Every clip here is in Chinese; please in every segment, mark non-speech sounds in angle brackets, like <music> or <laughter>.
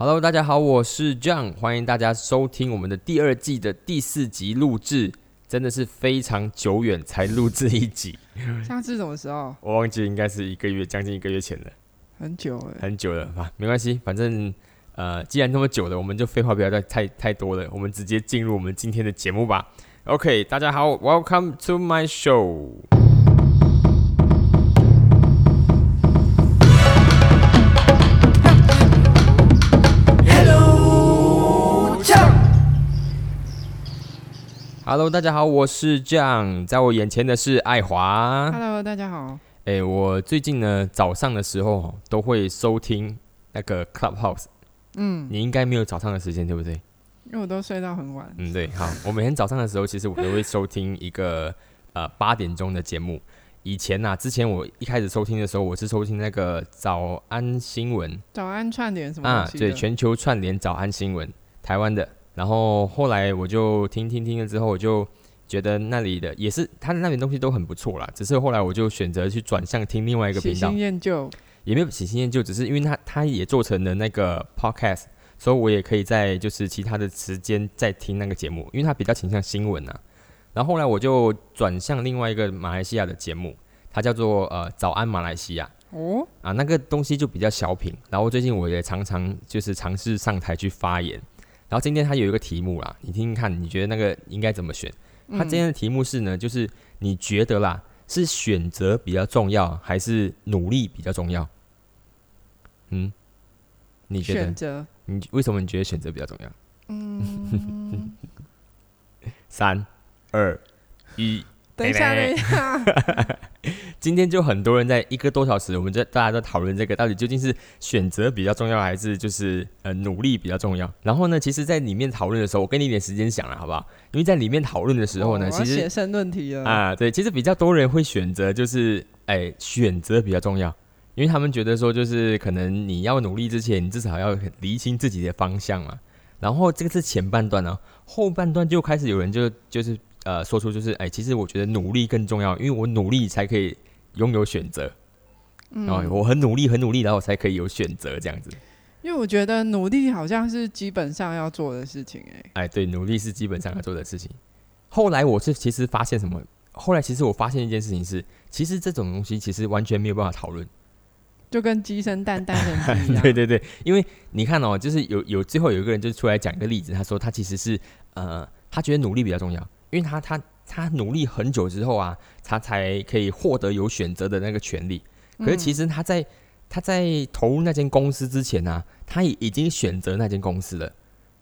Hello，大家好，我是 John，欢迎大家收听我们的第二季的第四集录制，真的是非常久远才录制一集，<laughs> 上次什么时候？我忘记应该是一个月，将近一个月前了，很久了，很久了啊？没关系，反正呃，既然那么久了，我们就废话不要再太太多了，我们直接进入我们今天的节目吧。OK，大家好，Welcome to my show。Hello，大家好，我是 John，在我眼前的是爱华。Hello，大家好。哎、我最近呢早上的时候都会收听那个 Clubhouse，嗯，你应该没有早上的时间，对不对？因为我都睡到很晚。嗯，对。好，我每天早上的时候，其实我都会收听一个呃八点钟的节目。以前呐、之前我一开始收听的时候，我是收听那个早安新闻早安串联什么啊？对，全球串联早安新闻，台湾的。然后后来我就听听听了之后，我就觉得那里的也是他的那边东西都很不错啦。只是后来我就选择去转向听另外一个喜频道新，厌旧。也没有喜新厌旧，只是因为他他也做成了那个 podcast，所以我也可以在就是其他的时间再听那个节目，因为它比较倾向新闻啊。然后后来我就转向另外一个马来西亚的节目，它叫做呃早安马来西亚哦，啊，那个东西就比较小品。然后最近我也常常就是尝试上台去发言。然后今天它有一个题目啦，你听听看，你觉得那个应该怎么选？它今天的题目是呢，就是你觉得啦，是选择比较重要，还是努力比较重要？嗯，你觉得选？择。你为什么你觉得选择比较重要？嗯，<laughs> 三、二、一，等一下，等一下。<laughs> 今天就很多人在一个多小时，我们在大家都讨论这个到底究竟是选择比较重要，还是就是呃努力比较重要？然后呢，其实，在里面讨论的时候，我给你一点时间想了，好不好？因为在里面讨论的时候呢，哦其实写申论题了。啊，对，其实比较多人会选择就是，哎，选择比较重要，因为他们觉得说，就是可能你要努力之前，你至少要厘清自己的方向嘛。然后这个是前半段呢、后半段就开始有人就就是呃说出就是，哎，其实我觉得努力更重要，因为我努力才可以拥有选择。嗯哦，我很努力，很努力，然后我才可以有选择这样子。因为我觉得努力好像是基本上要做的事情。哎，哎，对，努力是基本上要做的事情。后来我是其实发现什么？后来其实我发现一件事情是，其实这种东西其实完全没有办法讨论。就跟鸡生蛋，蛋生鸡一样。<laughs> 对对对，因为你看哦，就是有有最后有一个人就出来讲一个例子，他说他其实是呃，他觉得努力比较重要，因为他他他努力很久之后啊，他才可以获得有选择的那个权利。可是其实他在、他在投入那间公司之前呢、啊，他也已经选择那间公司了。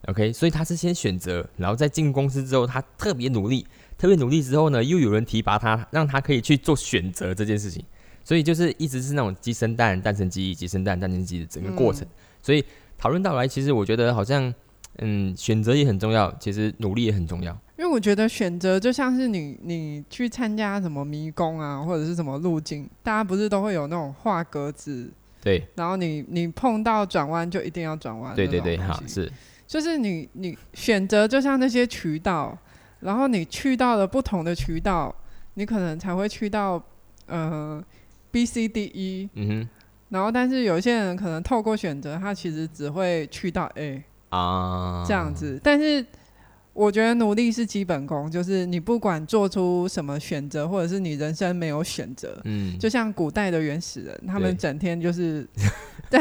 OK，所以他是先选择，然后在进公司之后，他特别努力，特别努力之后呢，又有人提拔他，让他可以去做选择这件事情。所以就是一直是那种鸡生蛋，蛋生鸡，鸡生蛋，蛋生鸡的整个过程。所以讨论到来，其实我觉得好像，嗯，选择也很重要，其实努力也很重要。因为我觉得选择就像是你你去参加什么迷宫啊，或者是什么路径，大家不是都会有那种画格子，对，然后你你碰到转弯就一定要转弯。对对对，好是，就是你你选择就像那些渠道，然后你去到了不同的渠道，你可能才会去到呃 B C D E，嗯哼，然后但是有些人可能透过选择，他其实只会去到 A 啊，这样子，但是。我觉得努力是基本功，就是你不管做出什么选择，或者是你人生没有选择，嗯，就像古代的原始人，他们整天就是 <laughs> 在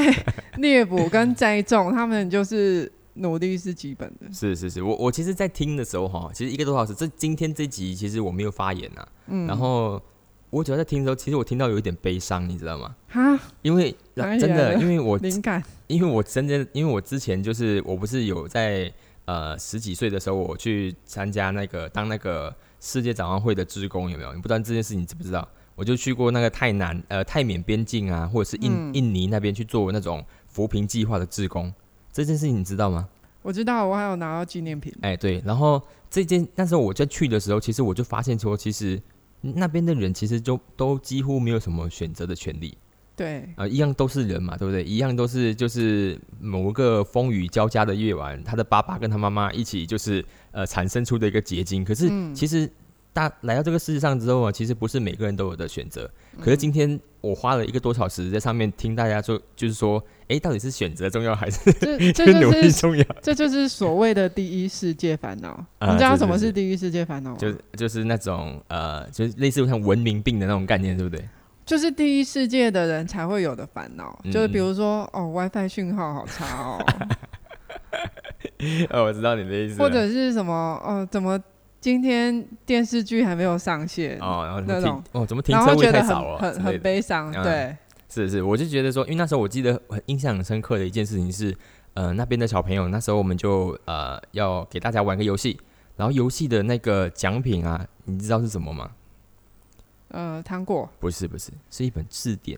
猎捕跟栽种，他们就是努力是基本的。是是是，我我其实，在听的时候哈，其实一个多小时，这今天这集其实我没有发言呐、嗯，然后我主要在听的时候，其实我听到有一点悲伤，你知道吗？哈，因为真的因为我灵感，因为我真的，因为我之前就是我不是有在呃十几岁的时候，我去参加那个当那个世界展望会的职工，有没有？你不知道这件事情你知不知道？我就去过那个泰南呃泰缅边境啊，或者是印、嗯印尼那边去做那种扶贫计划的志工，这件事情你知道吗？我知道，我还有拿到纪念品。哎，对，然后这件那时候我在去的时候，其实我就发现说，其实那边的人其实就都几乎没有什么选择的权利。对，啊、一样都是人嘛，对不对？一样都是就是某个风雨交加的夜晚，他的爸爸跟他妈妈一起就是呃产生出的一个结晶。可是嗯其实大来到这个世界上之后啊，其实不是每个人都有的选择。可是今天我花了一个多小时在上面听大家说，就是说，哎，到底是选择重要还是这这努就是 <laughs> 力重要？这就是所谓的第一世界烦恼。啊你知道什么是第一世界烦恼吗？就就是那种呃，就是类似像文明病的那种概念，对不对？就是第一世界的人才会有的烦恼，嗯就是比如说哦，WiFi 讯号好差哦，<laughs> 哦，我知道你的意思。或者是什么哦，怎么今天电视剧还没有上线，哦，然后那种哦，怎么停车位太少了？很很悲伤，嗯对，是是，我就觉得说，因为那时候我记得很印象很深刻的一件事情是，呃，那边的小朋友那时候我们就呃要给大家玩个游戏，然后游戏的那个奖品啊，你知道是什么吗？呃，糖果不是不是，是一本字典。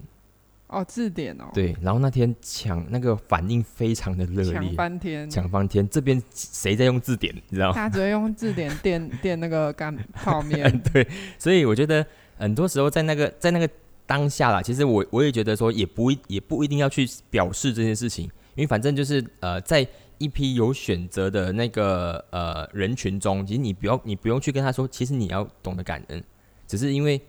哦，字典哦，对，然后那天抢那个反应非常的热烈抢烈，翻天，抢翻天。这边谁在用字典，你知道吗？他只会用字典 <laughs> 垫垫那个干泡面，<laughs> 对，所以我觉得很多时候在那个在那个当下啦，其实我我也觉得说也不一也不一定要去表示这件事情，因为反正就是呃在一批有选择的那个呃人群中，其实你不要你不用去跟他说，其实你要懂得感恩，只是因为。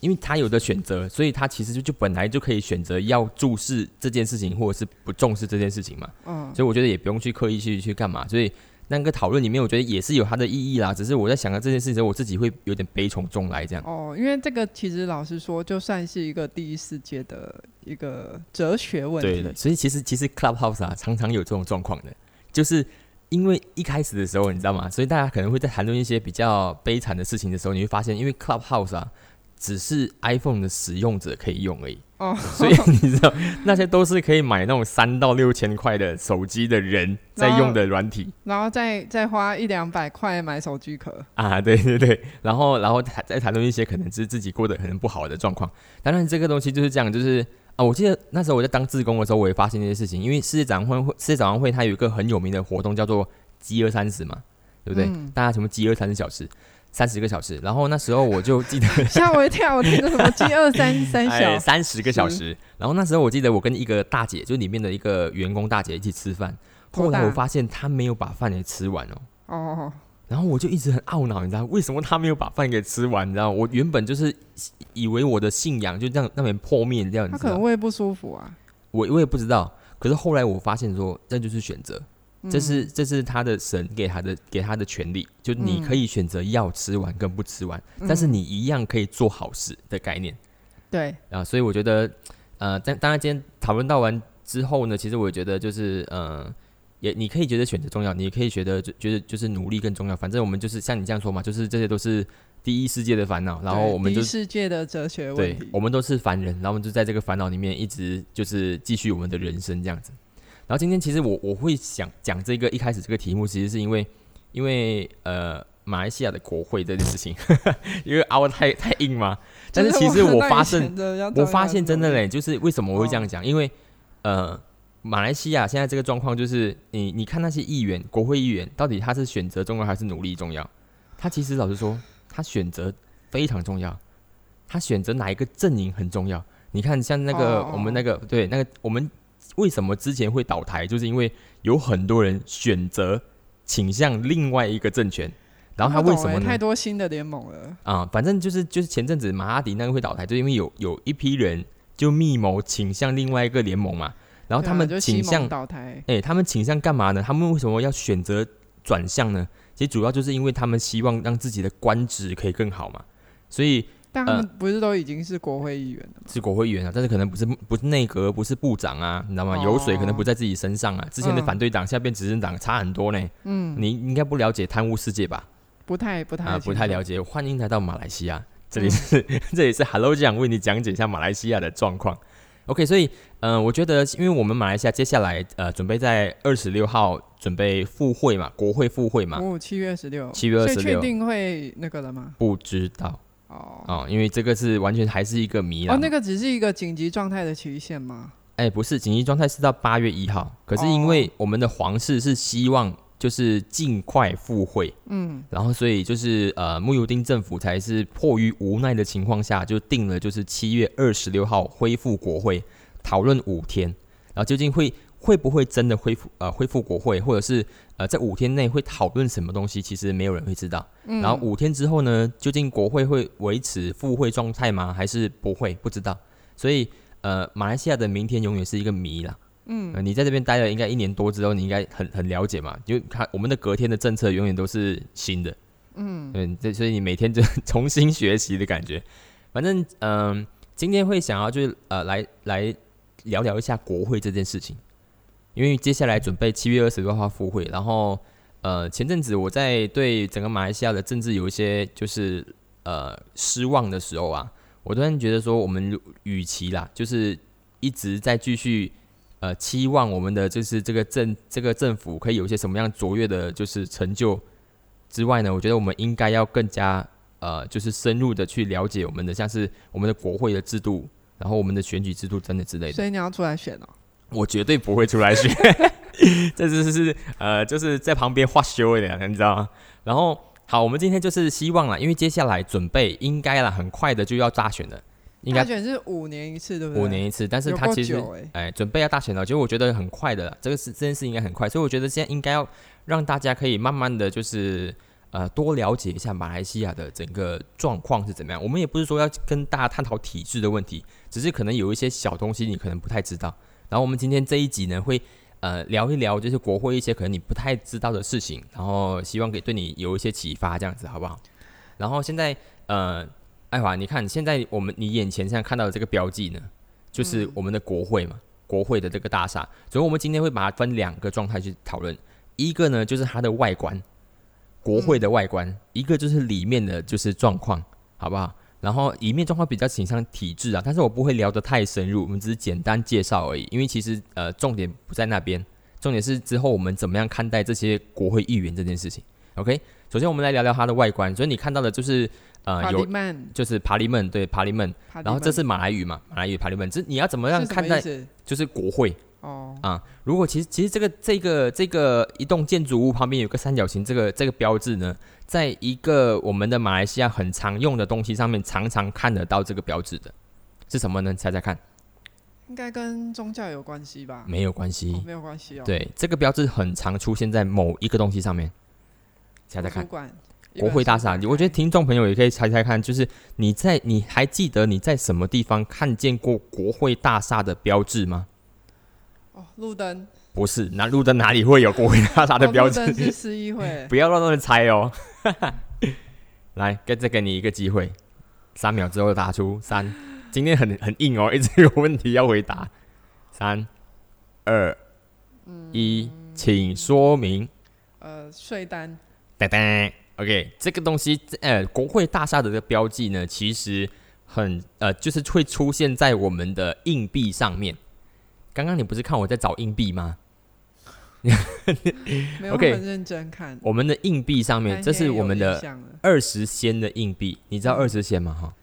因为他有的选择，所以他其实就就本来就可以选择要注视这件事情，或者是不重视这件事情嘛。嗯，所以我觉得也不用去刻意去去干嘛。所以那个讨论里面，我觉得也是有它的意义啦。只是我在想到这件事情的时候，我自己会有点悲从中来这样。哦，因为这个其实老实说，就算是一个第一世界的一个哲学问题，对的，所以其实其实 Clubhouse 啊，常常有这种状况的，就是因为一开始的时候，你知道吗？所以大家可能会在谈论一些比较悲惨的事情的时候，你会发现，因为 Clubhouse 啊，只是 iPhone 的使用者可以用而已。哦，所以你知道，那些都是可以买那种三到六千块的手机的人在用的软体然后再再花一两百块买手机壳，啊，对对对，然后然后谈再谈论一些可能是自己过得可能不好的状况。当然，这个东西就是这样，就是啊，我记得那时候我在当志工的时候，我也发现这些事情，因为世界展望会世界展望会它有一个很有名的活动叫做饥饿三十嘛，对不对？嗯大家什么饥饿三十小时，三十个小时，然后那时候我就记得 <laughs> 吓我一跳，我听着什么 <laughs> 饥饿三三哎，小，三十个小时。然后那时候我记得我跟一个大姐，就里面的一个员工大姐一起吃饭。后来我发现她没有把饭给吃完哦，哦，然后我就一直很懊恼，你知道为什么他没有把饭给吃完？你知道我原本就是以为我的信仰就这样那边破灭掉，你他？可能胃不舒服啊，我我也不知道。可是后来我发现说，这就是选择，这嗯是这是他的神给他的给他的权利，就你可以选择要吃完跟不吃完，但是嗯你一样可以做好事的概念。对，啊，所以我觉得，呃，当当然今天讨论到完之后呢，其实我也觉得就是，呃，也你可以觉得选择重要，你也可以觉得就觉得就是努力更重要。反正我们就是像你这样说嘛，就是这些都是第一世界的烦恼，然后我们就一世界的哲学问对，，我们都是凡人，然后我们就在这个烦恼里面一直就是继续我们的人生这样子。然后今天其实我我会想讲这个一开始这个题目，其实是因为因为呃马来西亚的国会这件事情，<laughs> 因为凹太太硬嘛。但是其实我发现，我发现真的嘞，就是为什么我会这样讲？因为呃，马来西亚现在这个状况就是，你你看那些议员、国会议员，到底他是选择重要还是努力重要？他其实老实说，他选择非常重要，他选择哪一个阵营很重要。你看，像那个、哦我们那个对那个我们为什么之前会倒台，就是因为有很多人选择倾向另外一个政权，然后他为什么太多新的联盟了，啊、反正就是就是前阵子马哈迪那个会倒台，就因为有有一批人就密谋倾向另外一个联盟嘛，然后他们倾向，倒台，哎、他们倾向干嘛呢？他们为什么要选择转向呢？其实主要就是因为他们希望让自己的官职可以更好嘛，所以但他们不是都已经是国会议员了吗？是国会议员啊，但是可能不是不是内阁，不是部长啊，你知道吗？油水可能不在自己身上啊。之前的嗯反对党，现在变执政党，差很多呢。嗯，你应该不了解贪污世界吧？不太不太啊，不太了解。欢迎来到马来西亚，这里嗯是、<laughs> 这里是 Hello 酱为你讲解一下马来西亚的状况。OK，所以嗯、呃我觉得因为我们马来西亚接下来呃准备在二十六号准备复会嘛，国会复会嘛，哦，七月二十六，七月二十六确定会那个了吗？不知道哦哦，因为这个是完全还是一个谜啦。哦，那个只是一个紧急状态的期限吗？哎、不是紧急状态是到八月一号，可是因为我们的皇室是希望就是尽快复会，嗯，然后所以就是呃穆尤丁政府才是迫于无奈的情况下，就定了就是七月二十六号恢复国会讨论五天，然后究竟会会不会真的恢复呃恢复国会，或者是呃在五天内会讨论什么东西，其实没有人会知道。嗯然后五天之后呢，究竟国会会维持复会状态吗？还是不会？不知道。所以呃，马来西亚的明天永远是一个谜啦。嗯、你在这边待了应该一年多之后，你应该很很了解嘛，就看我们的隔天的政策永远都是新的。嗯，对，这所以你每天就 <laughs> 重新学习的感觉。反正嗯、今天会想要就是呃来来聊聊一下国会这件事情，因为接下来准备七月二十六号复会，然后呃前阵子我在对整个马来西亚的政治有一些就是呃失望的时候啊，我突然觉得说我们与其啦，就是一直在继续呃期望我们的就是这个政这个政府可以有一些什么样卓越的就是成就之外呢，我觉得我们应该要更加呃就是深入的去了解我们的像是我们的国会的制度，然后我们的选举制度等等之类的。所以你要出来选哦。我绝对不会出来选，<laughs> 这只是呃，就是在旁边画修的，你知道吗？然后好，我们今天就是希望啦，因为接下来准备应该啦，很快的就要大选了，应该大选是五年一次，对不对？五年一次，但是他其实哎准备要大选了，其实我觉得很快的啦，这个事这件事应该很快，所以我觉得现在应该要让大家可以慢慢的就是。呃，多了解一下马来西亚的整个状况是怎么样。我们也不是说要跟大家探讨体制的问题，只是可能有一些小东西你可能不太知道。然后我们今天这一集呢，会呃聊一聊，就是国会一些可能你不太知道的事情，然后希望可以对你有一些启发，这样子好不好？然后现在呃，爱华，你看现在我们你眼前现在看到的这个标记呢，就是我们的国会嘛，国会的这个大厦。所以我们今天会把它分两个状态去讨论，一个呢就是它的外观，国会的外观；一个就是里面的就是状况，好不好？然后里面状况比较倾向体制啊，但是我不会聊得太深入，我们只是简单介绍而已。因为其实呃重点不在那边，重点是之后我们怎么样看待这些国会议员这件事情。OK，首先我们来聊聊它的外观。所以你看到的就是呃帕有就是帕利曼对帕利曼，然后这是马来语嘛，马来语帕利曼，这你要怎么样看待就是国会哦，啊？如果其实其实这个这个这个一栋建筑物旁边有个三角形，这个这个标志呢，在一个我们的马来西亚很常用的东西上面，常常看得到这个标志的，是什么呢？猜猜看，应该跟宗教有关系吧？没有关系哦，。没有关系哦。，对，这个标志很常出现在某一个东西上面，猜猜看。国会大厦，我觉得听众朋友也可以猜猜看，就是你在你还记得你在什么地方看见过国会大厦的标志吗？哦，路灯不是，那路灯哪里会有国会大厦的哦标志？路灯是市议会 <laughs> 不要乱乱猜哦。<laughs> 来，再再给你一个机会，三秒之后打出。三，今天很很硬哦，一直有问题要回答。三、二、一，请说明。呃税单噔噔，OK，这个东西，呃，国会大厦的这个标记呢，其实很呃，就是会出现在我们的硬币上面。刚刚你不是看我在找硬币吗？没有 OK 很认真看，我们的硬币上面，这是我们的的二十仙的硬币，你知道二十仙吗？哈，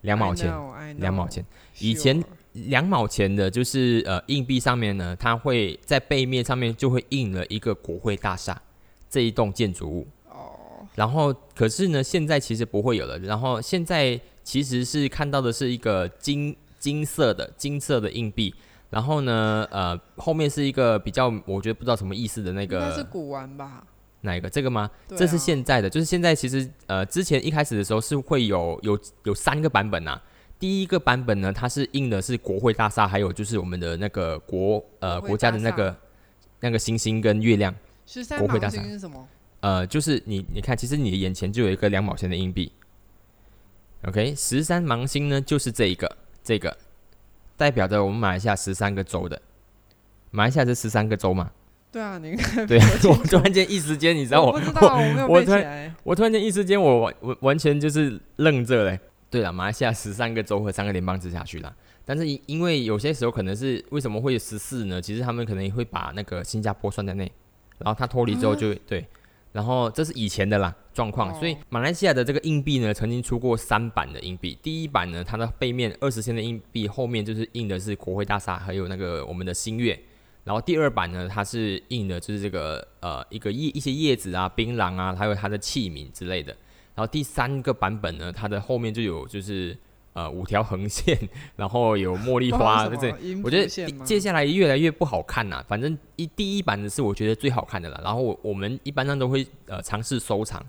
两毛钱，两毛钱。以前两毛钱的，就是呃硬币上面呢，它会在背面上面就会印了一个国会大厦这一栋建筑物。哦，然后可是呢，现在其实不会有了。然后现在其实是看到的是一个金金色的金色的硬币。然后呢，呃，后面是一个比较我觉得不知道什么意思的那个。那是个古玩吧？哪一个？这个吗？啊这是现在的，就是现在其实呃，之前一开始的时候是会有有有三个版本呐、第一个版本呢，它是印的是国会大厦，还有就是我们的那个国呃国家的那个那个星星跟月亮，十三毛国会大厦是什么？呃，就是你你看，其实你的眼前就有一个两毛钱的硬币。OK，十三芒星呢就是这一个这个，代表着我们马来西亚十三个州的。马来西亚是十三个州嘛？对啊，<laughs> 你应该对啊，我突然间一时间，你知道我我突然。我突然间一时间，我完完完全就是愣着嘞。对了，马来西亚十三个州和三个联邦直辖区啦。但是因因为有些时候可能是为什么会十四呢？其实他们可能会把那个新加坡算在内，然后它脱离之后就、对，然后这是以前的啦状况。哦所以马来西亚的这个硬币呢，曾经出过三版的硬币。第一版呢，它的背面二十仙的硬币后面就是印的是国会大厦，还有那个我们的新月。然后第二版呢，它是印的就是这个呃一个叶一些叶子啊、槟榔啊，还有它的器皿之类的。然后第三个版本呢，它的后面就有就是呃五条横线，然后有茉莉花，对不知我觉得接下来越来越不好看呐。反正一第一版的是我觉得最好看的了，然后我我们一般上都会呃尝试收藏。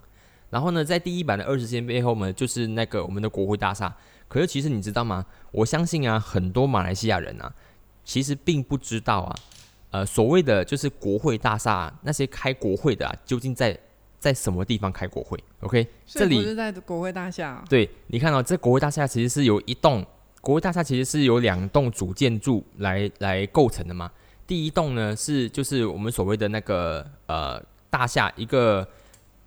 然后呢，在第一版的二十线背后呢，就是那个我们的国会大厦。可是其实你知道吗？我相信啊，很多马来西亚人啊，其实并不知道啊，呃，所谓的就是国会大厦那些开国会的啊，究竟在在什么地方开国会？OK，这里是在国会大厦。对，你看到这国会大厦其实是由一栋国会大厦，其实是由两栋主建筑来来构成的嘛。第一栋呢是就是我们所谓的那个呃大厦一个。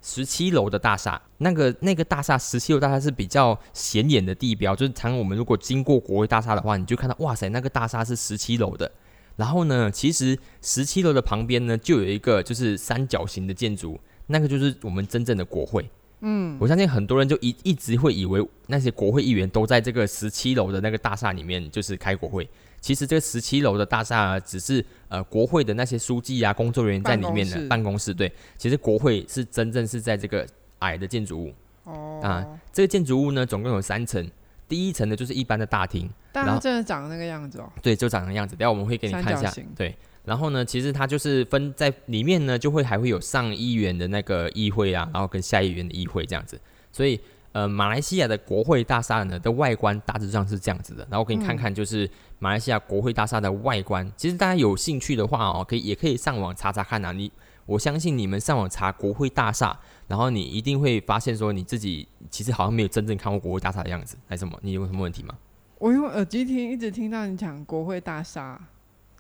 十七楼的大厦，那个那个大厦十七楼大厦是比较显眼的地标，就是常我们如果经过国会大厦的话，你就看到哇塞，那个大厦是十七楼的。然后呢，其实十七楼的旁边呢，就有一个就是三角形的建筑，那个就是我们真正的国会。嗯，我相信很多人就一一直会以为那些国会议员都在这个十七楼的那个大厦里面，就是开国会。其实这个十七楼的大厦只是呃国会的那些书记啊、工作人员在里面的办公室。对，其实国会是真正是在这个矮的建筑物。哦。啊，这个建筑物呢，总共有三层。第一层呢，就是一般的大厅。但它真的长那个样子哦。对，就长那样子。等下我们会给你看一下。对。然后呢，其实它就是分在里面呢，就会还会有上议员的那个议会啊，然后跟下议员的议会这样子。所以。呃，马来西亚的国会大厦呢的外观大致上是这样子的，然后我给你看看，就是马来西亚国会大厦的外观。其实大家有兴趣的话哦，可以也可以上网查查看啊。你我相信你们上网查国会大厦，然后你一定会发现说你自己其实好像没有真正看过国会大厦的样子，还是什么？你有什么问题吗？我用耳机听，一直听到你讲国会大厦。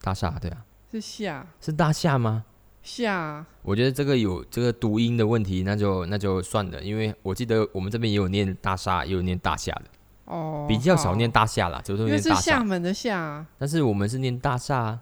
大厦对啊，是厦，是大厦吗？下，我觉得这个有这个读音的问题，那就那就算了，因为我记得我们这边也有念大厦，也有念大厦的，哦，比较少念大厦啦，就是念大厦。厦门的厦，但是我们是念大厦。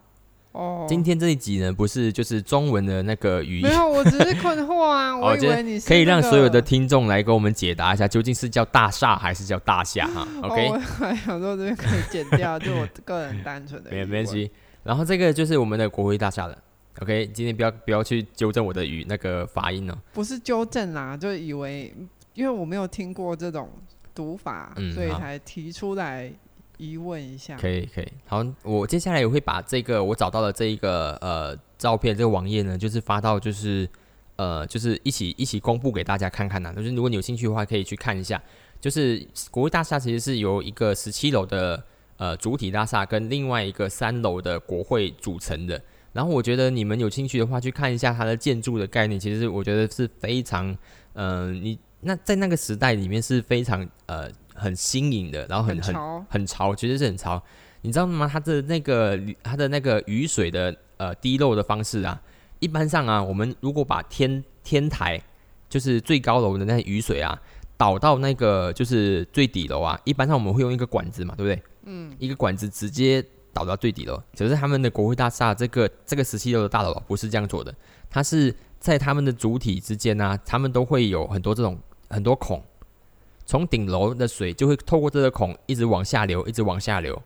哦，今天这一集呢，不是就是中文的那个语音，没有，我只是困惑啊，<laughs> 我以为你可以让所有的听众来给我们解答一下，究竟是叫大厦还是叫大厦哈？OK，我还想说这边可以剪掉，就我个人单纯的，没没关系。然后这个就是我们的国会大厦了。OK，今天不要不要去纠正我的语那个发音哦。不是纠正啦，就以为因为我没有听过这种读法，所以才提出来疑问一下。可以可以，好，我接下来也会把这个我找到的这一个呃照片，这个网页呢，就是发到就是呃就是一起一起公布给大家看看呐。就是如果你有兴趣的话，可以去看一下。就是国会大厦其实是由一个十七楼的呃主体大厦跟另外一个三楼的国会组成的。然后我觉得你们有兴趣的话，去看一下它的建筑的概念。其实我觉得是非常，嗯，你那在那个时代里面是非常呃很新颖的，然后很很很潮，其实是很潮。你知道吗？它的那个它的那个雨水的呃滴漏的方式啊，一般上啊，我们如果把天天台就是最高楼的那雨水啊导到那个就是最底楼啊，一般上我们会用一个管子嘛，对不对？嗯，一个管子直接。倒到最底楼，只是他们的国会大厦这个这个十七楼的大楼不是这样做的，它是在他们的主体之间呢，他们都会有很多这种很多孔，从顶楼的水就会透过这个孔一直往下流，一直往下流，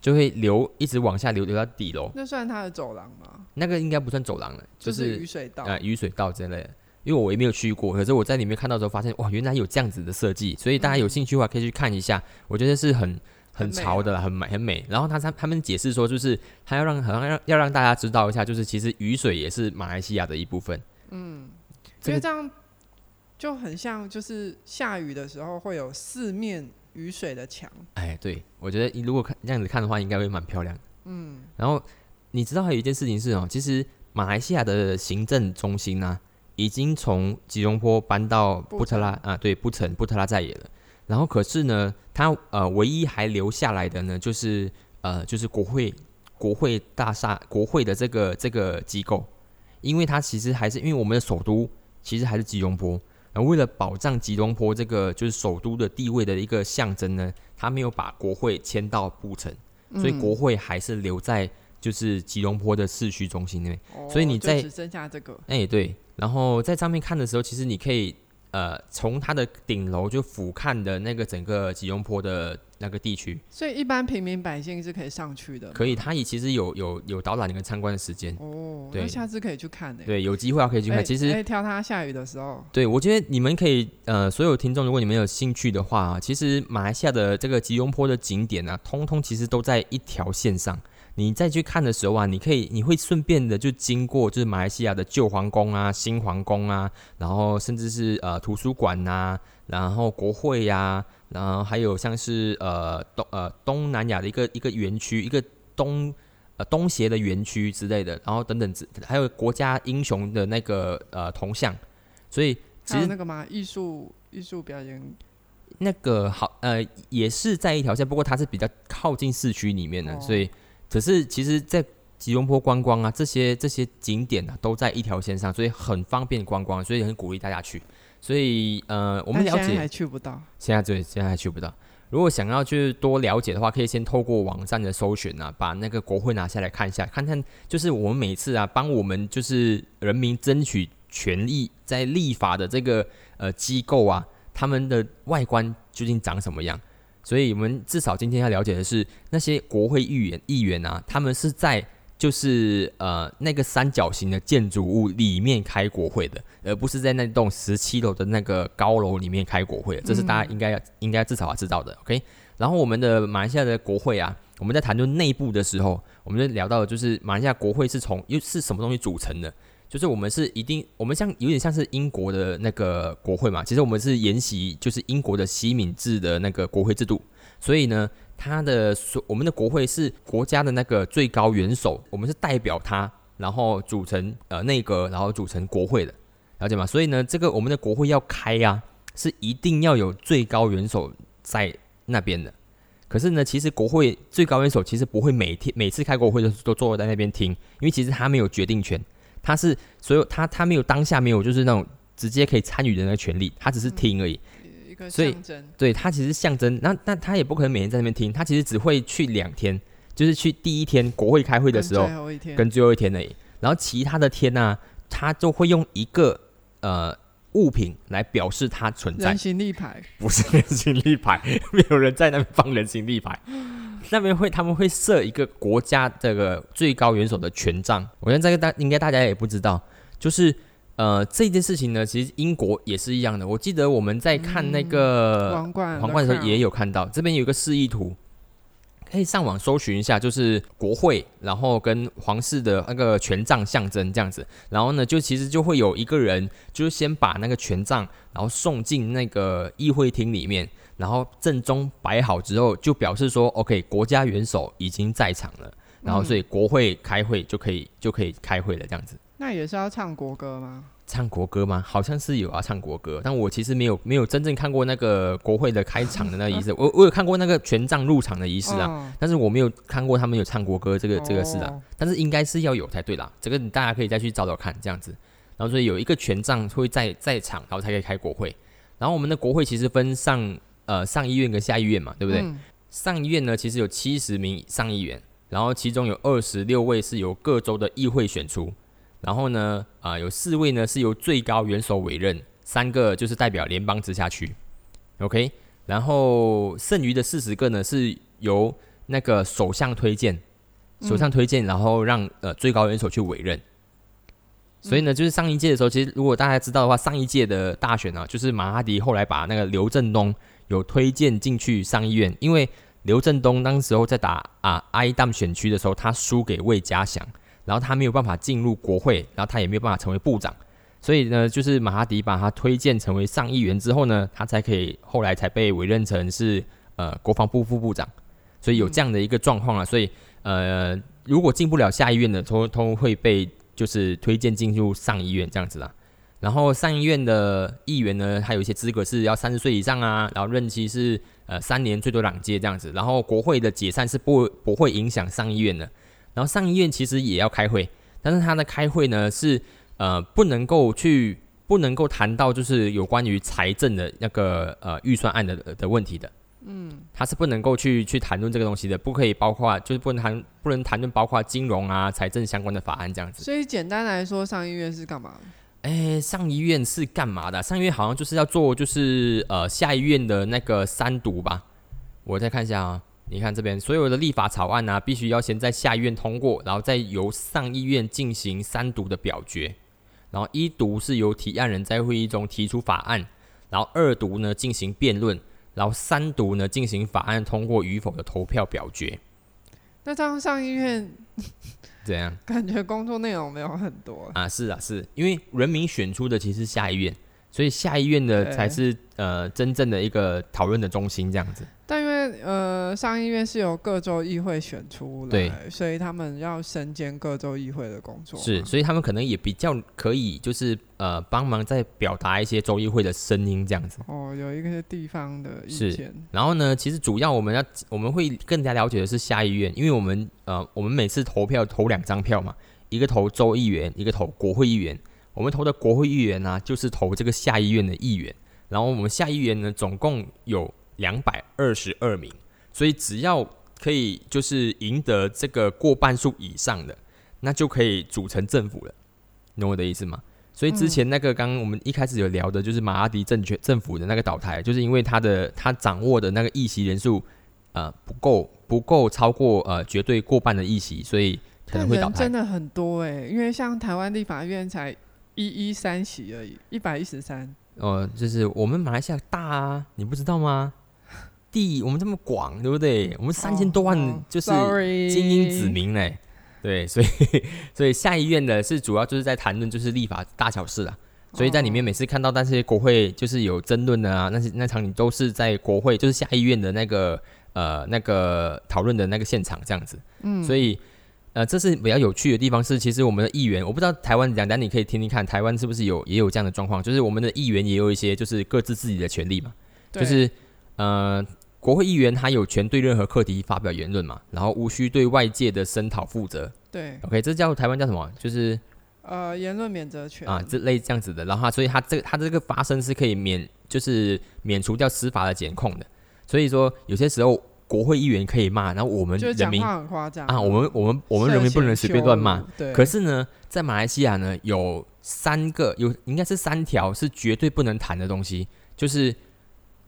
就会流一直往下流流到底楼。那算它的走廊吗？那个应该不算走廊了，就是雨水道啊，雨水道之类的。因为我也没有去过，可是我在里面看到之后发现，哇，原来有这样子的设计，所以大家有兴趣的话可以去看一下，我觉得是很。很潮的，很美，很美。然后他他他们解释说，就是他要让好像要要让大家知道一下，就是其实雨水也是马来西亚的一部分。嗯，因为这样就很像，就是下雨的时候会有四面雨水的墙。哎，对，我觉得你如果看这样子看的话，应该会蛮漂亮。嗯，然后你知道还有一件事情是哦，其实马来西亚的行政中心呢，已经从吉隆坡搬到布特拉啊，对，布城布特拉在野了。然后可是呢，他呃唯一还留下来的呢，就是呃就是国会国会大厦国会的这个这个机构，因为它其实还是因为我们的首都其实还是吉隆坡，然后为了保障吉隆坡这个就是首都的地位的一个象征呢，他没有把国会迁到布城，所以国会还是留在就是吉隆坡的市区中心内。所以你在只剩下这个。哎对，然后在上面看的时候，其实你可以。呃从它的顶楼就俯瞰的那个整个吉隆坡的那个地区，所以一般平民百姓是可以上去的。可以，它也其实有有有导览跟参观的时间，哦，对那下次可以去看呢。对，有机会啊可以去看。哎其实哎挑它下雨的时候，对，我觉得你们可以，呃，所有听众，如果你们有兴趣的话，其实马来西亚的这个吉隆坡的景点啊，通通其实都在一条线上。你再去看的时候啊，你可以，你会顺便的就经过，就是马来西亚的旧皇宫啊、新皇宫啊，然后甚至是呃图书馆呐、然后国会呀、然后还有像是呃东呃东南亚的一个一个园区，一个东呃东协的园区之类的，然后等等之，还有国家英雄的那个呃铜像，所以其还有实那个嘛，艺术艺术表演，那个好呃也是在一条线，不过它是比较靠近市区里面的，哦。所以可是其实，在吉隆坡观光啊这些这些景点啊都在一条线上，所以很方便观光，所以很鼓励大家去。所以呃，我们了解现在还去不到。现在对，现在还去不到。如果想要去多了解的话，可以先透过网站的搜寻啊，把那个国会拿下来看一下，看看就是我们每次啊帮我们就是人民争取权益在立法的这个呃机构啊，他们的外观究竟长什么样。所以我们至少今天要了解的是，那些国会议员议员啊，他们是在就是呃那个三角形的建筑物里面开国会的，而不是在那栋十七楼的那个高楼里面开国会的，这是大家应该要、应该至少要知道的。OK，然后我们的马来西亚的国会啊，我们在谈论内部的时候，我们就聊到就是马来西亚国会是从又是什么东西组成的。就是我们是一定，我们像有点像是英国的那个国会嘛，其实我们是沿袭就是英国的西敏制的那个国会制度，所以呢，它的所我们的国会是国家的那个最高元首，我们是代表他，然后组成呃内阁，然后组成国会的，了解吗？所以呢，这个我们的国会要开呀、是一定要有最高元首在那边的。可是呢，其实国会最高元首其实不会每天每次开国会都都坐在那边听，因为其实他没有决定权，他是所有他他没有当下没有就是那种直接可以参与的那个权利，他只是听而已。所以对他其实象征，那那他也不可能每天在那边听，他其实只会去两天，就是去第一天国会开会的时候跟最后一天。而已，然后其他的天呢、他就会用一个呃物品来表示它存在人，形立牌，不是人形立牌，<laughs> 没有人在那边放人形立牌。那边会他们会设一个国家这个最高元首的权杖，我觉得这个大应该大家也不知道，就是呃这件事情呢，其实英国也是一样的。我记得我们在看那个皇冠，皇冠的时候也有，看到，这边有一个示意图，可以上网搜寻一下，就是国会，然后跟皇室的那个权杖象征这样子，然后呢，就其实就会有一个人，就是先把那个权杖，然后送进那个议会厅里面，然后正中摆好之后，就表示说，OK，国家元首已经在场了，然后所以国会开会就可以就可以开会了这样子。那也是要唱国歌吗？唱国歌吗？好像是有啊唱国歌，但我其实没有没有真正看过那个国会的开场的那个仪式。我我有看过那个权杖入场的仪式啊，哦但是我没有看过他们有唱国歌这个这个事啊。哦但是应该是要有才对啦，这个大家可以再去找找看这样子。然后所以有一个权杖会在在场，然后才可以开国会。然后我们的国会其实分上呃上议院跟下议院嘛，对不对？嗯上议院呢其实有七十名上议员，然后其中有二十六位是由各州的议会选出，然后呢啊、有四位呢是由最高元首委任，三个就是代表联邦直辖区，OK，然后剩余的四十个呢是由那个首相推荐，首相推荐，然后让呃最高元首去委任。所以呢，就是上一届的时候，其实如果大家知道的话，上一届的大选呢、就是马哈迪后来把那个刘振东有推荐进去上议院，因为刘振东当时候在打啊埃旦选区的时候，他输给魏家祥，然后他没有办法进入国会，然后他也没有办法成为部长，所以呢，就是马哈迪把他推荐成为上议员之后呢，他才可以后来才被委任成是呃国防部副部长，所以有这样的一个状况啊，所以呃如果进不了下议院的，都都会被就是推荐进入上议院这样子啦。然后上议院的议员呢，还有一些资格是要三十岁以上啊，然后任期是呃三年，最多两届这样子。然后国会的解散是不不会影响上议院的。然后上议院其实也要开会，但是他的开会呢是呃不能够去不能够谈到就是有关于财政的那个呃预算案的的问题的。嗯，他是不能够去去谈论这个东西的，不可以包括就是不能谈不能谈论包括金融啊财政相关的法案这样子。所以简单来说，上议院是干嘛？哎，上议院是干嘛的？上议院好像就是要做，就是呃下议院的那个三读吧。我再看一下啊，你看这边所有的立法草案呢，必须要先在下议院通过，然后再由上议院进行三读的表决。然后一读是由提案人在会议中提出法案，然后二读呢进行辩论，然后三读呢进行法案通过与否的投票表决。那这样上议院怎样？感觉工作内容没有很多啊？是啊，是因为人民选出的其实下议院，所以下议院的才是呃真正的一个讨论的中心这样子。但因为呃上议院是由各州议会选出来，所以他们要身兼各州议会的工作。是，所以他们可能也比较可以，就是呃帮忙在表达一些州议会的声音这样子。哦，有一个地方的意见。然后呢，其实主要我们要我们会更加了解的是下议院，因为我们呃我们每次投票投两张票嘛，一个投州议员，一个投国会议员。我们投的国会议员呢，就是投这个下议院的议员。然后我们下议员呢，总共有。两百二十二名，所以只要可以就是赢得这个过半数以上的，那就可以组成政府了，懂我的意思吗？所以之前那个刚刚我们一开始有聊的，就是马阿迪政权政府的那个倒台，就是因为他的他掌握的那个议席人数呃不够不够超过呃绝对过半的议席，所以可能会倒台。真的很多哎，因为像台湾立法院才一一三席而已，一百一十三。哦，就是我们马来西亚大啊，你不知道吗？地我们这么广，对不对？我们三千多万就是精英子民嘞，对，所以所以下议院的是主要就是在谈论就是立法大小事啊，所以在里面每次看到那些国会就是有争论的啊，那些那场景都是在国会就是下议院的那个呃那个讨论的那个现场这样子，嗯，所以呃这是比较有趣的地方是，其实我们的议员我不知道台湾讲，但你可以听听看台湾是不是有也有这样的状况，就是我们的议员也有一些就是各自自己的权利嘛，就是呃。国会议员他有权对任何课题发表言论嘛，然后无需对外界的声讨负责。对，OK，这叫台湾叫什么？就是呃言论免责权啊，这类这样子的。然后他，所以他这他这个发声是可以免，就是免除掉司法的检控的。所以说，有些时候国会议员可以骂，然后我们人民很夸张啊，我们我们我们人民不能随便乱骂。对。可是呢，在马来西亚呢，有三个有应该是三条是绝对不能谈的东西，就是。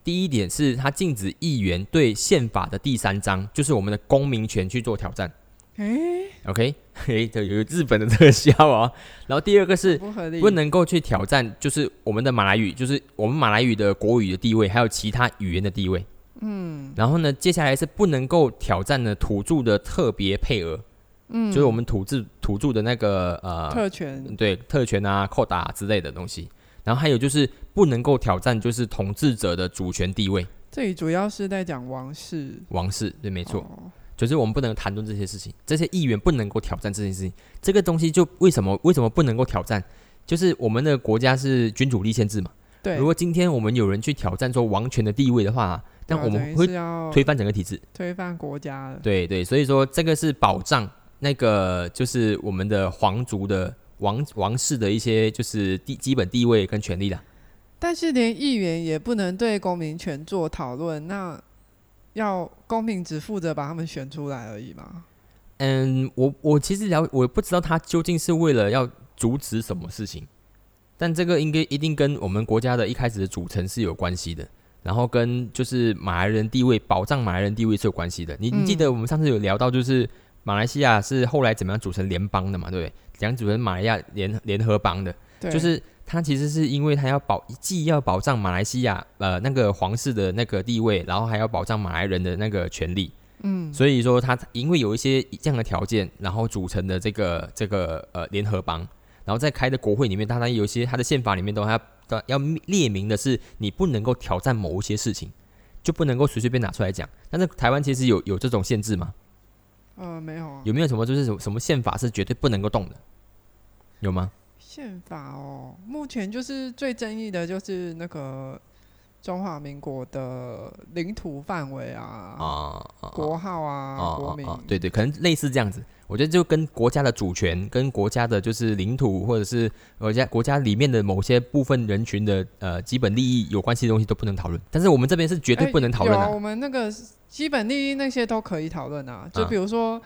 第一点是，他禁止议员对宪法的第三章，就是我们的公民权去做挑战。诶，OK，<laughs> 嘿，这有日本的特效啊。然后第二个是不能够去挑战，就是我们的马来语，就是我们马来语的国语的地位，还有其他语言的地位。嗯。然后呢，接下来是不能够挑战的土著的特别配额。嗯。就是我们土著土著的那个呃特权，对特权啊、扣打之类的东西。然后还有就是不能够挑战，就是统治者的主权地位。这里主要是在讲王室。王室对，没错，就是我们不能谈论这些事情，这些议员不能够挑战这件事情。这个东西就为什么为什么不能够挑战？就是我们的国家是君主立宪制嘛。对。如果今天我们有人去挑战说王权的地位的话，那我们会推翻整个体制，推翻国家的。对对，所以说这个是保障那个就是我们的皇族的。王王室的一些就是地基本地位跟权利的，但是连议员也不能对公民权做讨论，那要公民只负责把他们选出来而已吗？嗯，我我其实了，我不知道他究竟是为了要阻止什么事情，但这个应该一定跟我们国家的一开始的组成是有关系的，然后跟就是马来人地位保障马来人地位是有关系的。你你记得我们上次有聊到，就是马来西亚是后来怎么样组成联邦的嘛？对不对？讲主人马来亚联联合邦的，就是他其实是因为他要保，既要保障马来西亚呃那个皇室的那个地位，然后还要保障马来人的那个权利，嗯，所以说他因为有一些这样的条件，然后组成的这个这个呃联合邦，然后在开的国会里面，当然有些他的宪法里面都要要列明的是，你不能够挑战某一些事情，就不能够随随便拿出来讲。但是台湾其实有有这种限制吗？呃，没有啊。有没有什么就是什什么宪法是绝对不能够动的？有吗？宪法哦，目前就是最争议的就是那个中华民国的领土范围啊，啊，国号啊，国名，对对，可能类似这样子。我觉得就跟国家的主权、跟国家的就是领土，或者是国家国家里面的某些部分人群的呃基本利益有关系的东西都不能讨论。但是我们这边是绝对不能讨论的。我们那个基本利益那些都可以讨论啊，就比如说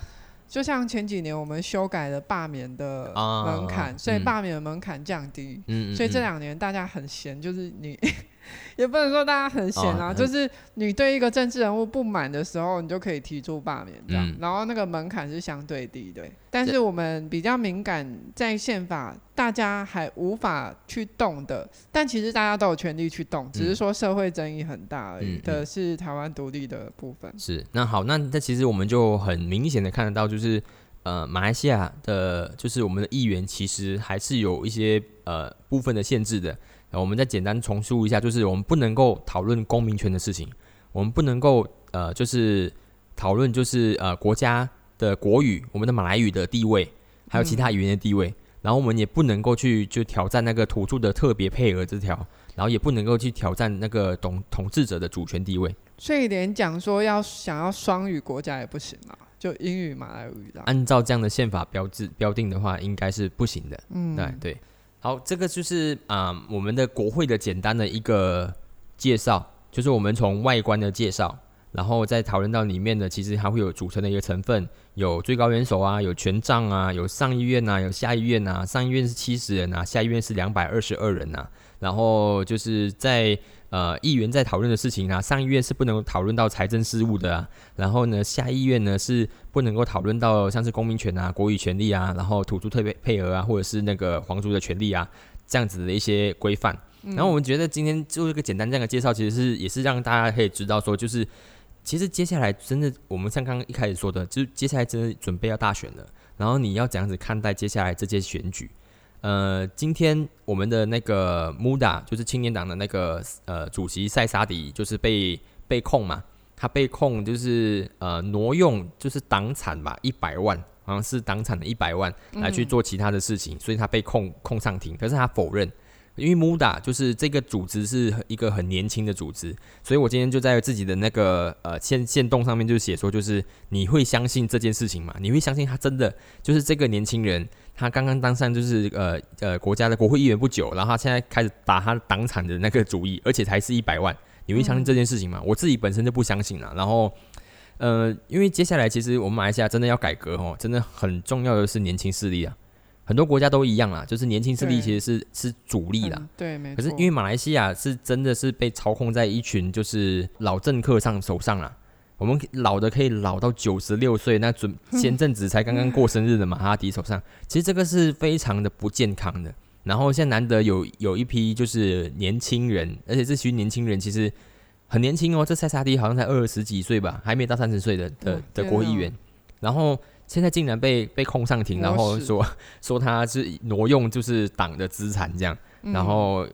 就像前几年我们修改了罢免的门槛，所以罢免的门槛降低。嗯，所以这两年大家很闲，就是你。<laughs> 也不能说大家很闲啊，就是你对一个政治人物不满的时候，你就可以提出罢免这样，然后那个门槛是相对低的。但是我们比较敏感，在宪法大家还无法去动的，但其实大家都有权利去动，只是说社会争议很大而已的是台湾独立的部分。是那好，那那其实我们就很明显的看得到，就是呃，马来西亚的，就是我们的议员其实还是有一些呃部分的限制的。我们再简单重述一下，就是我们不能够讨论公民权的事情，我们不能够呃，就是讨论就是呃国家的国语，我们的马来语的地位，还有其他语言的地位，然后我们也不能够去就挑战那个土著的特别配额这条，然后也不能够去挑战那个统统治者的主权地位。所以连讲说要想要双语国家也不行啊，就英语、马来语的。按照这样的宪法标志标定的话，应该是不行的。嗯，对对。好，这个就是啊，我们的国会的简单的一个介绍，就是我们从外观的介绍，然后再讨论到里面的，其实还会有组成的一个成分，有最高元首啊，有权杖啊，有上议院啊，有下议院啊，上议院是七十人啊，下议院是两百二十二人呐，然后就是在。呃，议员在讨论的事情啊，上议院是不能讨论到财政事务的啊，然后呢，下议院呢是不能够讨论到像是公民权啊、国语权利啊，然后土著特别配额啊，或者是那个皇族的权利啊，这样子的一些规范。然后我们觉得今天做一个简单这样的介绍，其实是也是让大家可以知道说，就是其实接下来真的，我们像刚刚一开始说的，就是接下来真的准备要大选了，然后你要怎样子看待接下来这届选举？呃，今天我们的那个 Muda 就是青年党的那个呃主席塞沙迪，就是被被控嘛，他被控就是呃挪用就是党产吧，一百万，好像是党产的一百万来去做其他的事情，所以他被控控上庭，可是他否认。因为 Muda 就是这个组织是一个很年轻的组织，所以我今天就在自己的那个呃线线动上面就写说，就是你会相信这件事情吗？你会相信他真的就是这个年轻人，他刚刚当上就是呃呃国家的国会议员不久，然后他现在开始打他党产的那个主意，而且才是一百万，你会相信这件事情吗？我自己本身就不相信了。然后呃，因为接下来其实我们马来西亚真的要改革哦，真的很重要的是年轻势力啊。很多国家都一样啦，就是年轻势力其实是是主力啦。对，没错。可是因为马来西亚是真的是被操控在一群就是老政客上手上啦。我们老的可以老到九十六岁，那准前阵子才刚刚过生日的马哈迪手上，<laughs> 其实这个是非常的不健康的。然后现在难得有有一批就是年轻人，而且这群年轻人其实很年轻哦，这塞萨迪好像才二十几岁吧，还没到三十岁的的的国议员，然后。现在竟然被被控上庭，然后说 <laughs> 说他是挪用就是党的资产这样，然后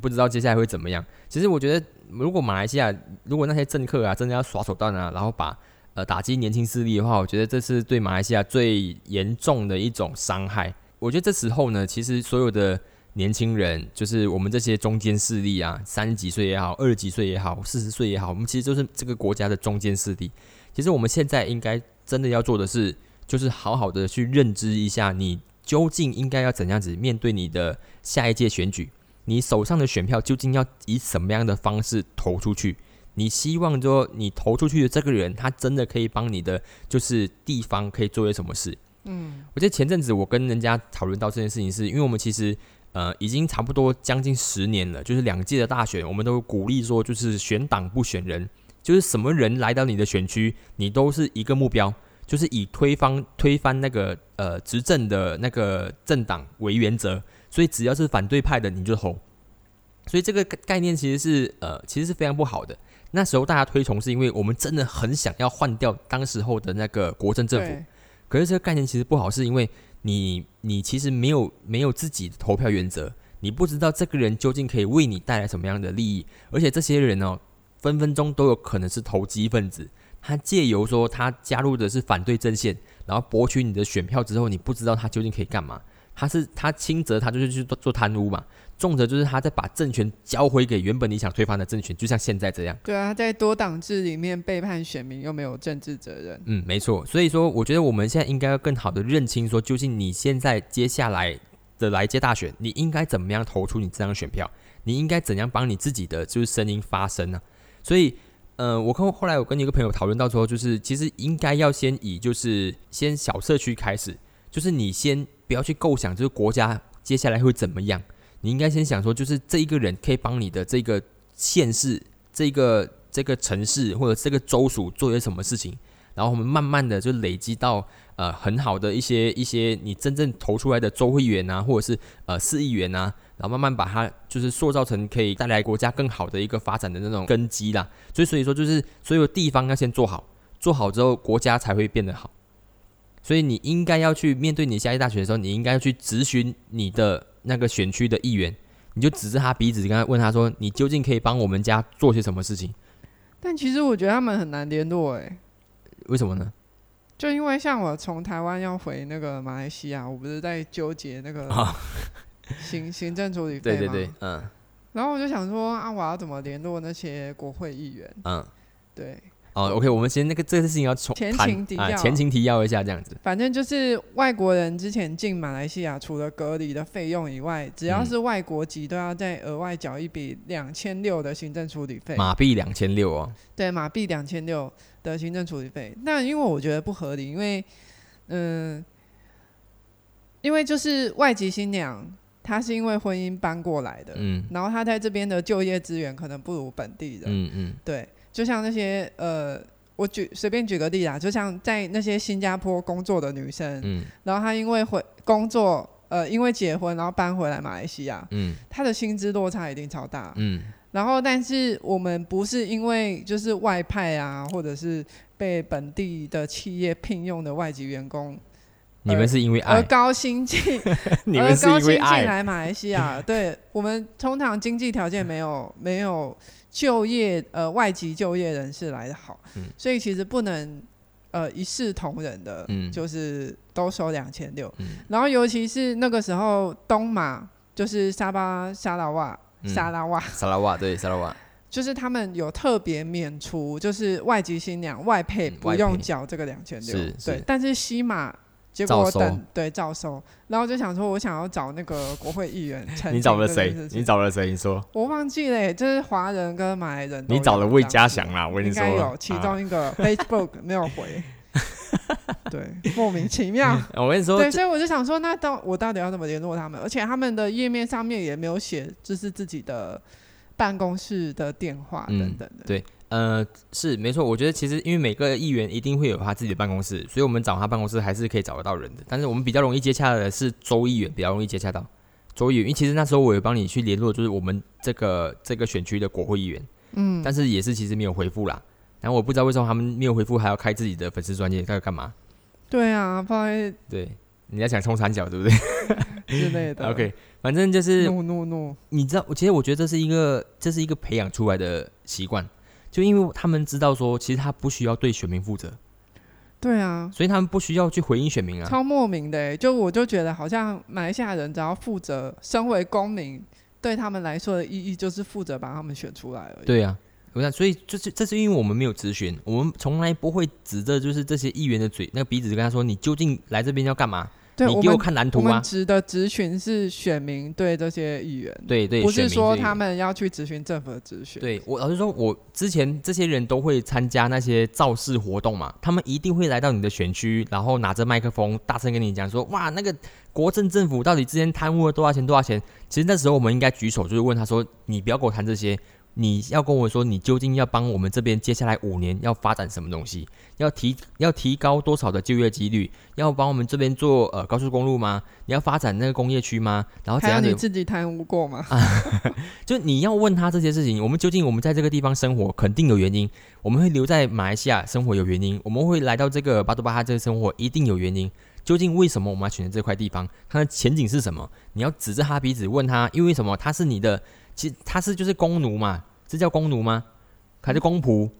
不知道接下来会怎么样。其实我觉得，如果马来西亚如果那些政客啊真的要耍手段啊，然后把呃打击年轻势力的话，我觉得这是对马来西亚最严重的一种伤害。我觉得这时候呢，其实所有的年轻人，就是我们这些中间势力啊，三十几岁也好，二十几岁也好，四十岁也好，我们其实就是这个国家的中间势力。其实我们现在应该真的要做的是。就是好好的去认知一下，你究竟应该要怎样子面对你的下一届选举？你手上的选票究竟要以什么样的方式投出去？你希望说你投出去的这个人，他真的可以帮你的就是地方可以做些什么事？嗯，我记得前阵子我跟人家讨论到这件事情，是因为我们其实呃已经差不多将近十年了，就是两届的大选，我们都鼓励说就是选党不选人，就是什么人来到你的选区，你都是一个目标。就是以推翻推翻那个呃执政的那个政党为原则，所以只要是反对派的你就投。所以这个概念其实是呃其实是非常不好的。那时候大家推崇是因为我们真的很想要换掉当时候的那个国政政府。可是这个概念其实不好，是因为你你其实没有没有自己的投票原则，你不知道这个人究竟可以为你带来什么样的利益，而且这些人哦分分钟都有可能是投机分子。他借由说他加入的是反对阵线，然后博取你的选票之后，你不知道他究竟可以干嘛。他是他轻则他就是去做做贪污嘛，重则就是他在把政权交回给原本你想推翻的政权，就像现在这样。对啊，在多党制里面背叛选民又没有政治责任。嗯，没错。所以说，我觉得我们现在应该要更好的认清说，究竟你现在接下来的来届大选，你应该怎么样投出你这张选票？你应该怎样帮你自己的就是声音发声呢？所以。呃，我跟后来我跟一个朋友讨论到说，就是其实应该要先以就是先小社区开始，就是你先不要去构想这个国家接下来会怎么样，你应该先想说，就是这一个人可以帮你的这个县市、这个这个城市或者这个州属做些什么事情，然后我们慢慢的就累积到呃很好的一些一些你真正投出来的州会员啊，或者是呃市议员啊。然后慢慢把它就是塑造成可以带来国家更好的一个发展的那种根基啦，所以所以说就是所有地方要先做好，做好之后国家才会变得好。所以你应该要去面对你下一大学的时候，你应该要去咨询你的那个选区的议员，你就指着他鼻子跟他问他说：“你究竟可以帮我们家做些什么事情？”但其实我觉得他们很难联络诶，为什么呢？就因为像我从台湾要回那个马来西亚，我不是在纠结那个。<laughs> <laughs> <laughs> <laughs> 行行政处理费对对对，嗯。然后我就想说啊，我要怎么联络那些国会议员？嗯，对。哦，OK，我们先那个这个事情要重前情提要，前情提要一下这样子。反正就是外国人之前进马来西亚，除了隔离的费用以外，只要是外国籍都要再额外缴一笔两千六的行政处理费。马币两千六哦。对，马币两千六的行政处理费。那因为我觉得不合理，因为嗯，因为就是外籍新娘。他是因为婚姻搬过来的，嗯，然后他在这边的就业资源可能不如本地人，嗯嗯，对，就像那些呃，我举随便举个例啊，就像在那些新加坡工作的女生，嗯，然后她因为回工作，呃，因为结婚然后搬回来马来西亚，嗯，她的薪资落差一定超大，嗯，然后但是我们不是因为就是外派啊，或者是被本地的企业聘用的外籍员工。你们是因为爱而高薪进，而高薪 <laughs> 进来马来西亚。<laughs> 对我们通常经济条件没有没有就业呃外籍就业人士来的好，所以其实不能呃一视同仁的，就是都收两千六。然后尤其是那个时候东马就是沙巴沙拉瓦沙拉瓦沙拉瓦对沙拉瓦，就是他们有特别免除，就是外籍新娘外配不用缴这个两千六。对，但是西马。结果等对照收，然后就想说，我想要找那个国会议员。<laughs> 你找了谁？你找了谁？你说。我忘记了，就是华人跟马来人。你找了魏家祥啦，我跟你说。应该有其中一个 <laughs> Facebook 没有回。<laughs> 对，莫名其妙。我跟你说。对，所以我就想说，那到我到底要怎么联络他们？而且他们的页面上面也没有写，就是自己的办公室的电话等等的。对。呃，是没错，我觉得其实因为每个议员一定会有他自己的办公室，所以我们找他办公室还是可以找得到人的。但是我们比较容易接洽的是州议员，比较容易接洽到州议员，因为其实那时候我有帮你去联络，就是我们这个这个选区的国会议员，嗯，但是也是其实没有回复啦。然后我不知道为什么他们没有回复，还要开自己的粉丝专业，在干嘛？对啊，放在对，你在想冲三角对不对？<laughs> 之类的。OK，反正就是，no no no，你知道，其实我觉得这是一个，这是一个培养出来的习惯。就因为他们知道说，其实他不需要对选民负责，对啊，所以他们不需要去回应选民啊，超莫名的。就我就觉得，好像马来西亚人只要负责，身为公民，对他们来说的意义就是负责把他们选出来而已。对啊，我想，所以就是这是因为我们没有咨询，我们从来不会指着就是这些议员的嘴，那个鼻子跟他说，你究竟来这边要干嘛？你给我看蓝图吗？我们指的咨询是选民对这些议员，对对，不是说他们要去咨询政府的咨询。对我老实说，我之前这些人都会参加那些造势活动嘛，他们一定会来到你的选区，然后拿着麦克风大声跟你讲说：“哇，那个国政政府到底之前贪污了多少钱？多少钱？”其实那时候我们应该举手，就是问他说：“你不要跟我谈这些。”你要跟我说，你究竟要帮我们这边接下来五年要发展什么东西？要提要提高多少的就业几率？要帮我们这边做呃高速公路吗？你要发展那个工业区吗？然后怎样？你自己贪污过吗？<laughs> 就你要问他这些事情，我们究竟我们在这个地方生活肯定有原因，我们会留在马来西亚生活有原因，我们会来到这个巴杜巴哈这个生活一定有原因。究竟为什么我们要选择这块地方？它的前景是什么？你要指着他鼻子问他，因为什么？他是你的。其实他是就是公奴嘛，这叫公奴吗？还是公仆？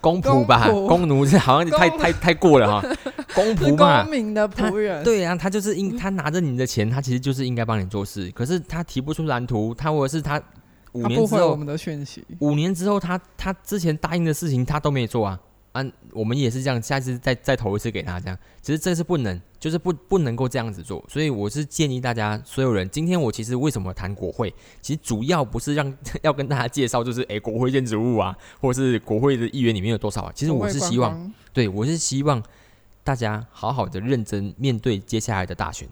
公公仆吧，公奴是好像太太太过了哈。<laughs> 公仆嘛，公民的仆人。对啊，他就是应他拿着你的钱，他其实就是应该帮你做事。可是他提不出蓝图，他或者是他五年之后我们的讯息，五年之后他他之前答应的事情他都没做啊。啊，我们也是这样，下次再再投一次给他这样。其实这是不能，就是不不能够这样子做。所以我是建议大家所有人，今天我其实为什么谈国会？其实主要不是让 <laughs> 要跟大家介绍，就是诶国会建筑物啊，或者是国会的议员里面有多少啊。其实我是希望，对我是希望大家好好的认真面对接下来的大选。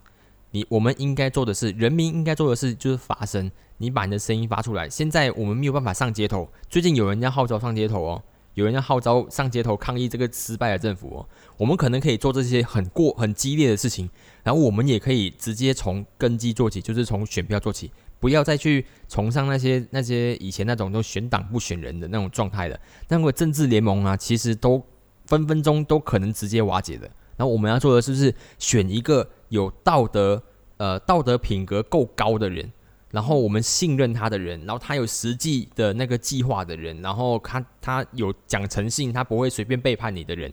你我们应该做的是，人民应该做的事，就是发声。你把你的声音发出来。现在我们没有办法上街头，最近有人要号召上街头哦，有人要号召上街头抗议这个失败的政府哦。我们可能可以做这些很过很激烈的事情，然后我们也可以直接从根基做起，就是从选票做起，不要再去崇尚那些那些以前那种都选党不选人的那种状态了。那个政治联盟啊，其实都分分钟都可能直接瓦解的。然后我们要做的是不是选一个有道德呃道德品格够高的人？然后我们信任他的人，然后他有实际的那个计划的人，然后他他有讲诚信，他不会随便背叛你的人。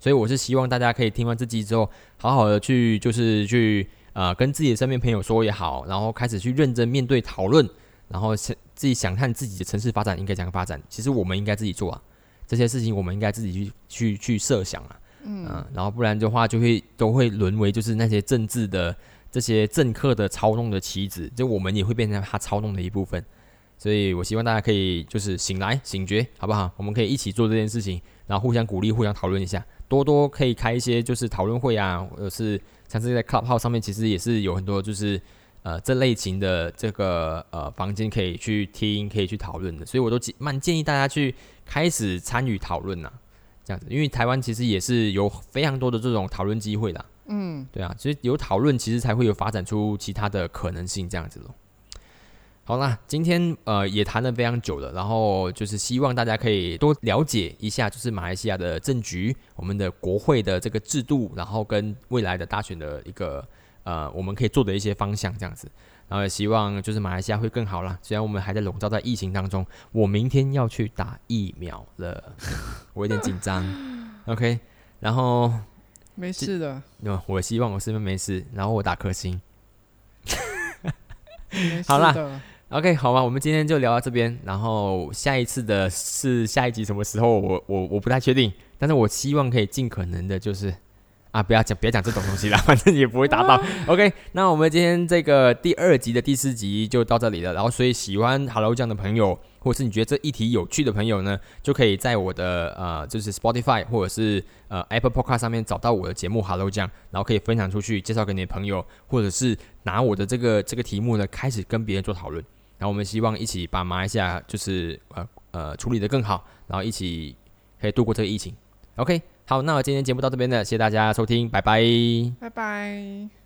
所以我是希望大家可以听完这集之后，好好的去就是去呃跟自己的身边朋友说也好，然后开始去认真面对讨论，然后自己想看自己的城市发展应该怎样发展。其实我们应该自己做啊，这些事情我们应该自己去去去设想啊，嗯，然后不然的话就会都会沦为就是那些政治的。这些政客的操弄的棋子，就我们也会变成他操弄的一部分，所以我希望大家可以就是醒来醒觉，好不好？我们可以一起做这件事情，然后互相鼓励，互相讨论一下，多多可以开一些就是讨论会啊，或者是像是在 Clubhouse 上面，其实也是有很多就是呃这类型的这个呃房间可以去听，可以去讨论的，所以我都蛮建议大家去开始参与讨论呐，这样子，因为台湾其实也是有非常多的这种讨论机会的。嗯，对啊，所以有讨论，其实才会有发展出其他的可能性，这样子咯。好啦，今天呃也谈了非常久了，然后就是希望大家可以多了解一下，就是马来西亚的政局，我们的国会的这个制度，然后跟未来的大选的一个呃我们可以做的一些方向，这样子。然后也希望就是马来西亚会更好啦。虽然我们还在笼罩在疫情当中，我明天要去打疫苗了，我有点紧张。OK，然后。没事的，我希望我身边没事，然后我打颗星。好啦 o k 好吧，我们今天就聊到这边，然后下一次的是下一集什么时候？我我我不太确定，但是我希望可以尽可能的，就是。啊，不要讲，不要讲这种东西了，<laughs> 反正也不会达到。OK，那我们今天这个第二集的第四集就到这里了。然后，所以喜欢 Hello 酱的朋友，或者是你觉得这一题有趣的朋友呢，就可以在我的呃，就是 Spotify 或者是呃 Apple Podcast 上面找到我的节目 Hello 酱，然后可以分享出去，介绍给你的朋友，或者是拿我的这个这个题目呢，开始跟别人做讨论。然后我们希望一起把马来西亚就是呃呃处理的更好，然后一起可以度过这个疫情。OK。好，那我今天节目到这边了，谢谢大家收听，拜拜，拜拜。